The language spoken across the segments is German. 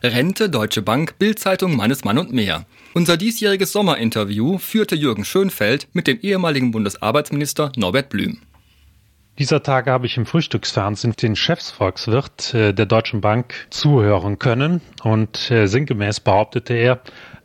Rente, Deutsche Bank, Bildzeitung, Mannesmann und mehr. Unser diesjähriges Sommerinterview führte Jürgen Schönfeld mit dem ehemaligen Bundesarbeitsminister Norbert Blüm. Dieser Tage habe ich im Frühstücksfernsehen den Chefsvolkswirt äh, der Deutschen Bank zuhören können und äh, sinngemäß behauptete er,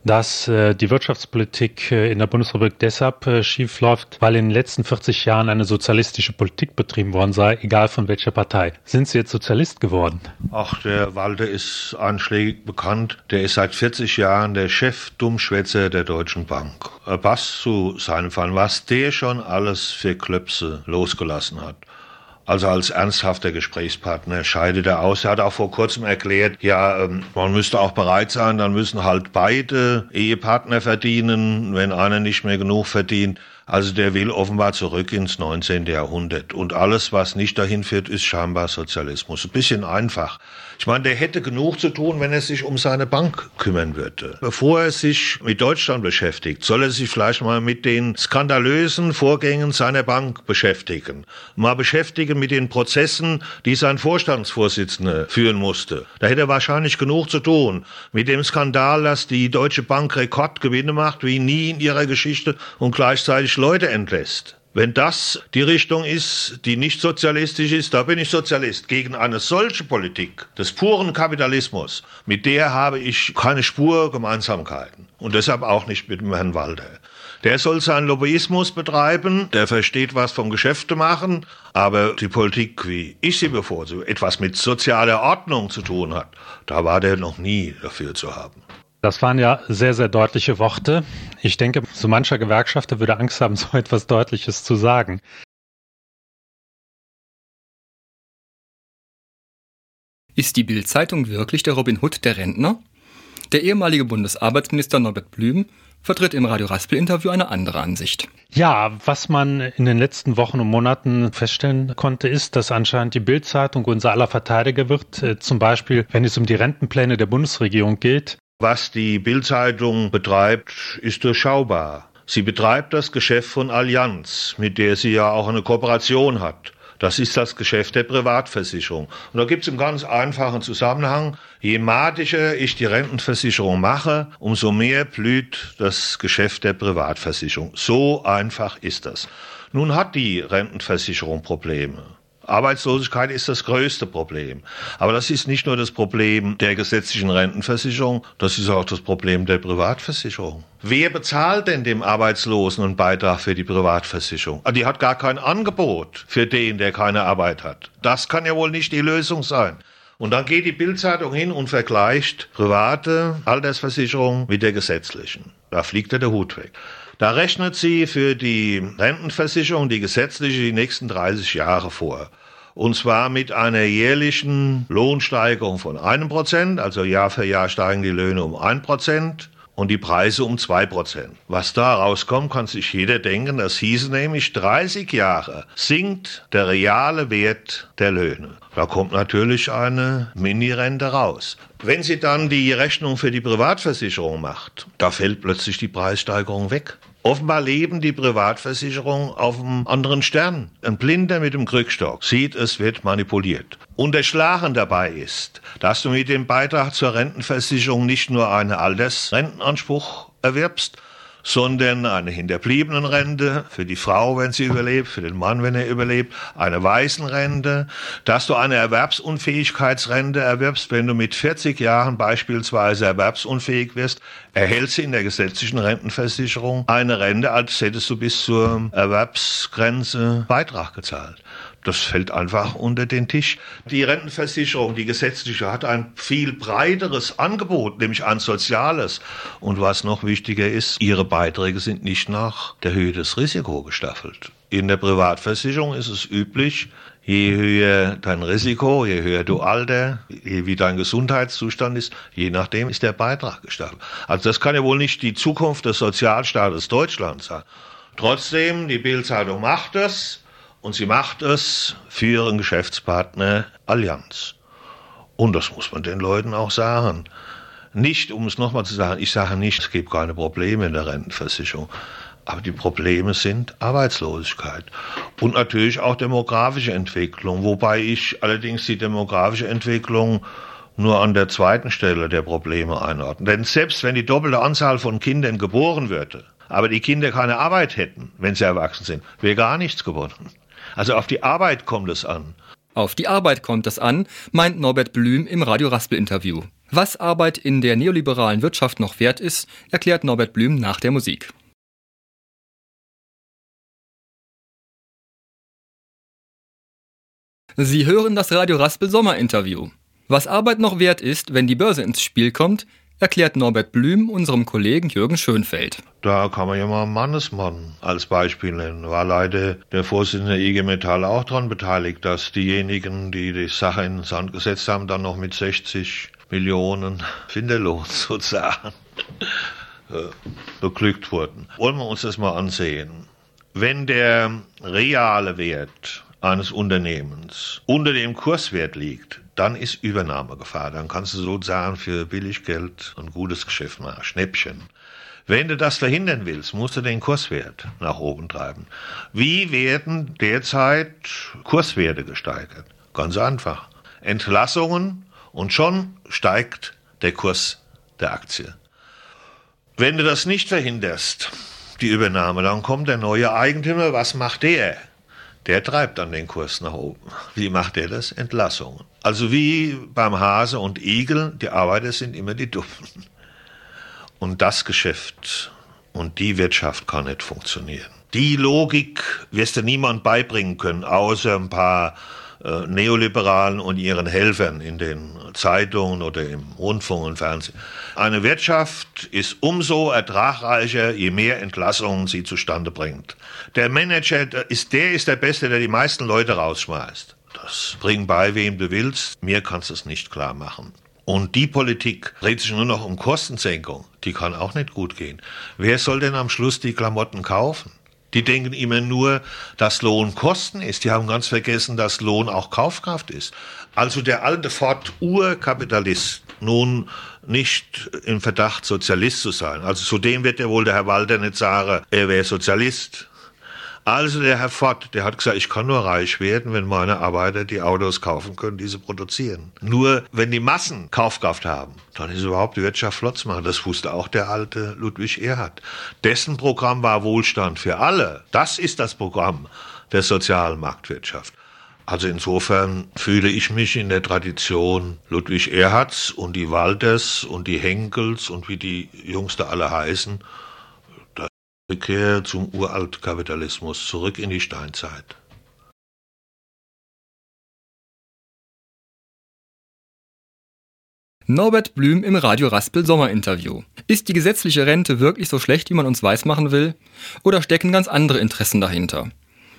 dass äh, die Wirtschaftspolitik äh, in der Bundesrepublik deshalb äh, schief läuft, weil in den letzten 40 Jahren eine sozialistische Politik betrieben worden sei, egal von welcher Partei. Sind Sie jetzt Sozialist geworden? Ach, der Walter ist anschlägig bekannt. Der ist seit 40 Jahren der Chef-Dummschwätzer der Deutschen Bank. Er passt zu seinem Fall, was der schon alles für Klöpse losgelassen hat. Also als ernsthafter Gesprächspartner scheidet er aus. Er hat auch vor kurzem erklärt, ja, ähm, man müsste auch bereit sein, dann müssen halt beide Ehepartner verdienen, wenn einer nicht mehr genug verdient. Also der will offenbar zurück ins 19. Jahrhundert. Und alles, was nicht dahin führt, ist scheinbar Sozialismus. Ein bisschen einfach. Ich meine, der hätte genug zu tun, wenn er sich um seine Bank kümmern würde. Bevor er sich mit Deutschland beschäftigt, soll er sich vielleicht mal mit den skandalösen Vorgängen seiner Bank beschäftigen. Mal beschäftigen mit den Prozessen, die sein Vorstandsvorsitzender führen musste. Da hätte er wahrscheinlich genug zu tun. Mit dem Skandal, dass die Deutsche Bank Rekordgewinne macht, wie nie in ihrer Geschichte und gleichzeitig Leute entlässt. Wenn das die Richtung ist, die nicht sozialistisch ist, da bin ich Sozialist. Gegen eine solche Politik des puren Kapitalismus, mit der habe ich keine Spur Gemeinsamkeiten. Und deshalb auch nicht mit dem Herrn Walter. Der soll seinen Lobbyismus betreiben, der versteht was vom Geschäfte machen, aber die Politik, wie ich sie bevorzuge, etwas mit sozialer Ordnung zu tun hat, da war der noch nie dafür zu haben. Das waren ja sehr, sehr deutliche Worte. Ich denke, so mancher Gewerkschafter würde Angst haben, so etwas Deutliches zu sagen. Ist die Bild-Zeitung wirklich der Robin Hood der Rentner? Der ehemalige Bundesarbeitsminister Norbert Blüm vertritt im Radio Raspel Interview eine andere Ansicht. Ja, was man in den letzten Wochen und Monaten feststellen konnte, ist, dass anscheinend die Bild-Zeitung unser aller Verteidiger wird. Äh, zum Beispiel, wenn es um die Rentenpläne der Bundesregierung geht. Was die Bildzeitung betreibt, ist durchschaubar. Sie betreibt das Geschäft von Allianz, mit der sie ja auch eine Kooperation hat. Das ist das Geschäft der Privatversicherung. Und da gibt es einen ganz einfachen Zusammenhang. Je matischer ich die Rentenversicherung mache, umso mehr blüht das Geschäft der Privatversicherung. So einfach ist das. Nun hat die Rentenversicherung Probleme. Arbeitslosigkeit ist das größte Problem. Aber das ist nicht nur das Problem der gesetzlichen Rentenversicherung, das ist auch das Problem der Privatversicherung. Wer bezahlt denn dem Arbeitslosen einen Beitrag für die Privatversicherung? Ah, die hat gar kein Angebot für den, der keine Arbeit hat. Das kann ja wohl nicht die Lösung sein. Und dann geht die Bildzeitung hin und vergleicht private Altersversicherung mit der gesetzlichen. Da fliegt ja der Hut weg. Da rechnet sie für die Rentenversicherung, die gesetzliche, die nächsten 30 Jahre vor. Und zwar mit einer jährlichen Lohnsteigerung von einem Prozent, also Jahr für Jahr steigen die Löhne um ein Prozent und die Preise um zwei Prozent. Was da rauskommt, kann sich jeder denken. Das hieße nämlich 30 Jahre sinkt der reale Wert der Löhne. Da kommt natürlich eine Mini-Rente raus. Wenn sie dann die Rechnung für die Privatversicherung macht, da fällt plötzlich die Preissteigerung weg. Offenbar leben die Privatversicherungen auf einem anderen Stern. Ein Blinder mit dem Krückstock sieht, es wird manipuliert. Und der Schlagen dabei ist, dass du mit dem Beitrag zur Rentenversicherung nicht nur einen Altersrentenanspruch erwirbst, sondern eine Hinterbliebenenrente für die Frau, wenn sie überlebt, für den Mann, wenn er überlebt, eine Waisenrente, dass du eine Erwerbsunfähigkeitsrente erwirbst, wenn du mit 40 Jahren beispielsweise erwerbsunfähig wirst, erhältst du in der gesetzlichen Rentenversicherung eine Rente, als hättest du bis zur Erwerbsgrenze Beitrag gezahlt. Das fällt einfach unter den Tisch. Die Rentenversicherung, die gesetzliche, hat ein viel breiteres Angebot, nämlich ein soziales. Und was noch wichtiger ist, ihre Beiträge sind nicht nach der Höhe des Risikos gestaffelt. In der Privatversicherung ist es üblich, je höher dein Risiko, je höher du Alter, je wie dein Gesundheitszustand ist, je nachdem ist der Beitrag gestaffelt. Also das kann ja wohl nicht die Zukunft des Sozialstaates Deutschlands sein. Trotzdem, die Bildzeitung macht es und sie macht es für ihren Geschäftspartner Allianz. Und das muss man den Leuten auch sagen. Nicht, um es nochmal zu sagen, ich sage nicht, es gibt keine Probleme in der Rentenversicherung. Aber die Probleme sind Arbeitslosigkeit und natürlich auch demografische Entwicklung, wobei ich allerdings die demografische Entwicklung nur an der zweiten Stelle der Probleme einordnen. Denn selbst wenn die doppelte Anzahl von Kindern geboren würde, aber die Kinder keine Arbeit hätten, wenn sie erwachsen sind, wäre gar nichts gewonnen. Also auf die Arbeit kommt es an. Auf die Arbeit kommt es an, meint Norbert Blüm im Radio Raspel Interview. Was Arbeit in der neoliberalen Wirtschaft noch wert ist, erklärt Norbert Blüm nach der Musik. Sie hören das Radio Raspel Sommerinterview. Was Arbeit noch wert ist, wenn die Börse ins Spiel kommt, erklärt Norbert Blüm unserem Kollegen Jürgen Schönfeld. Da kann man ja mal Mannesmann als Beispiel nennen. War leider der Vorsitzende der IG Metall auch daran beteiligt, dass diejenigen, die die Sache in den Sand gesetzt haben, dann noch mit 60 Millionen Finderlohn sozusagen äh, beglückt wurden. Wollen wir uns das mal ansehen. Wenn der reale Wert eines Unternehmens unter dem Kurswert liegt, dann ist Übernahmegefahr. Dann kannst du sozusagen für Billiggeld ein gutes Geschäft machen, Schnäppchen. Wenn du das verhindern willst, musst du den Kurswert nach oben treiben. Wie werden derzeit Kurswerte gesteigert? Ganz einfach. Entlassungen und schon steigt der Kurs der Aktie. Wenn du das nicht verhinderst, die Übernahme, dann kommt der neue Eigentümer, was macht der? der treibt dann den Kurs nach oben. Wie macht er das? Entlassungen. Also wie beim Hase und Igel, die Arbeiter sind immer die Dummen. Und das Geschäft und die Wirtschaft kann nicht funktionieren. Die Logik wirst du niemand beibringen können, außer ein paar äh, Neoliberalen und ihren Helfern in den Zeitungen oder im Rundfunk und Fernsehen. Eine Wirtschaft ist umso ertragreicher, je mehr Entlassungen sie zustande bringt. Der Manager ist, der ist der Beste, der die meisten Leute rausschmeißt. Das bring bei, wem du willst. Mir kannst du es nicht klar machen. Und die Politik dreht sich nur noch um Kostensenkung. Die kann auch nicht gut gehen. Wer soll denn am Schluss die Klamotten kaufen? Die denken immer nur, dass Lohn Kosten ist. Die haben ganz vergessen, dass Lohn auch Kaufkraft ist. Also der alte Ford-Urkapitalist nun nicht im Verdacht, Sozialist zu sein. Also zudem wird ja wohl der Herr Walter nicht sagen, er wäre Sozialist. Also der Herr Ford, der hat gesagt, ich kann nur reich werden, wenn meine Arbeiter die Autos kaufen können, die sie produzieren. Nur wenn die Massen Kaufkraft haben, dann ist überhaupt die Wirtschaft flott zu machen. Das wusste auch der alte Ludwig Erhard. Dessen Programm war Wohlstand für alle. Das ist das Programm der sozialen Marktwirtschaft. Also insofern fühle ich mich in der Tradition Ludwig Erhards und die Walters und die Henkels und wie die Jungs da alle heißen, Rückkehr zum Uraltkapitalismus, zurück in die Steinzeit. Norbert Blüm im Radio Raspel Sommerinterview. Ist die gesetzliche Rente wirklich so schlecht, wie man uns weismachen will? Oder stecken ganz andere Interessen dahinter?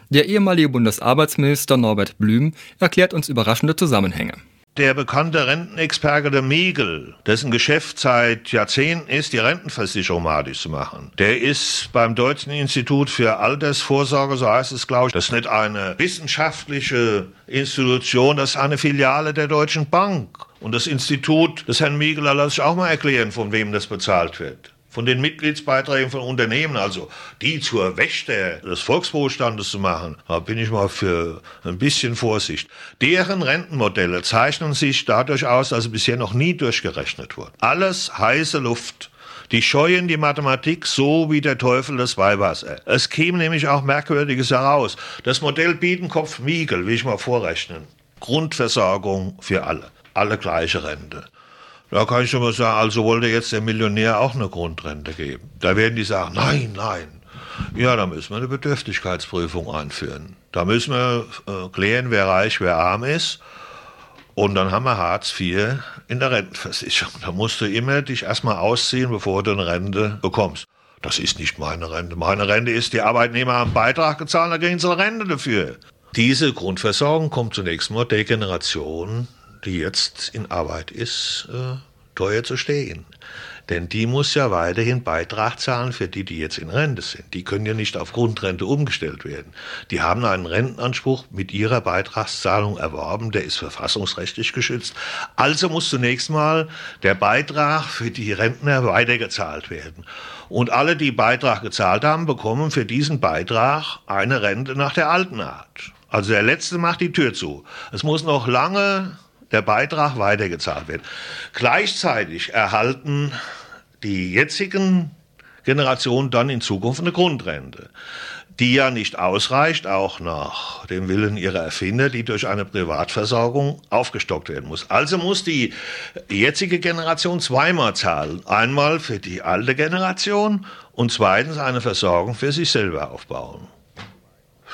Der ehemalige Bundesarbeitsminister Norbert Blüm erklärt uns überraschende Zusammenhänge. Der bekannte Rentenexperte der Miegel, dessen Geschäft seit Jahrzehnten ist, die Rentenversicherung madig zu machen, der ist beim Deutschen Institut für Altersvorsorge, so heißt es, glaube ich, das ist nicht eine wissenschaftliche Institution, das ist eine Filiale der Deutschen Bank. Und das Institut des Herrn Miegel, lasse ich auch mal erklären, von wem das bezahlt wird von den Mitgliedsbeiträgen von Unternehmen, also die zur Wächter des Volkswohlstandes zu machen, da bin ich mal für ein bisschen Vorsicht. Deren Rentenmodelle zeichnen sich dadurch aus, dass sie bisher noch nie durchgerechnet wurden. Alles heiße Luft. Die scheuen die Mathematik so wie der Teufel das Weihwasser. Es käme nämlich auch Merkwürdiges heraus. Das Modell Biedenkopf-Miegel, will ich mal vorrechnen. Grundversorgung für alle. Alle gleiche Rente. Da kann ich schon mal sagen, also wollte jetzt der Millionär auch eine Grundrente geben. Da werden die sagen, nein, nein. Ja, da müssen wir eine Bedürftigkeitsprüfung einführen. Da müssen wir äh, klären, wer reich, wer arm ist. Und dann haben wir Hartz IV in der Rentenversicherung. Da musst du immer dich erstmal ausziehen, bevor du eine Rente bekommst. Das ist nicht meine Rente. Meine Rente ist, die Arbeitnehmer haben einen Beitrag gezahlt, da kriegen sie eine Rente dafür. Diese Grundversorgung kommt zunächst mal der Generation die jetzt in Arbeit ist, äh, teuer zu stehen. Denn die muss ja weiterhin Beitrag zahlen für die, die jetzt in Rente sind. Die können ja nicht auf Grundrente umgestellt werden. Die haben einen Rentenanspruch mit ihrer Beitragszahlung erworben, der ist verfassungsrechtlich geschützt. Also muss zunächst mal der Beitrag für die Rentner weitergezahlt werden. Und alle, die Beitrag gezahlt haben, bekommen für diesen Beitrag eine Rente nach der alten Art. Also der Letzte macht die Tür zu. Es muss noch lange der Beitrag weitergezahlt wird. Gleichzeitig erhalten die jetzigen Generationen dann in Zukunft eine Grundrente die ja nicht ausreicht, auch nach dem Willen ihrer Erfinder, die durch eine Privatversorgung aufgestockt werden muss. Also muss die jetzige Generation zweimal zahlen. Einmal für die alte Generation und zweitens eine Versorgung für sich selber aufbauen.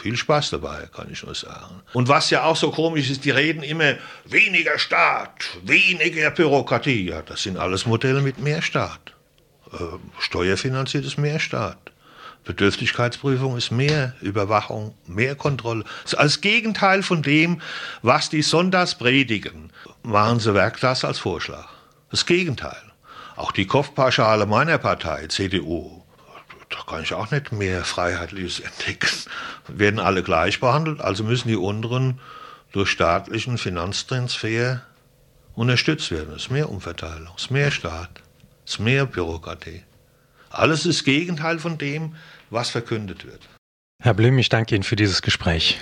Viel Spaß dabei, kann ich nur sagen. Und was ja auch so komisch ist, die reden immer weniger Staat, weniger Bürokratie. Ja, das sind alles Modelle mit mehr Staat. Äh, steuerfinanziertes mehr Staat. Bedürftigkeitsprüfung ist mehr Überwachung, mehr Kontrolle. Ist als Gegenteil von dem, was die Sonntags predigen, machen sie das als Vorschlag. Das Gegenteil. Auch die Kopfpauschale meiner Partei, CDU, da kann ich auch nicht mehr Freiheitliches entdecken. Werden alle gleich behandelt, also müssen die unteren durch staatlichen Finanztransfer unterstützt werden. Es ist mehr Umverteilung, es ist mehr Staat, es ist mehr Bürokratie. Alles ist Gegenteil von dem, was verkündet wird. Herr Blüm, ich danke Ihnen für dieses Gespräch.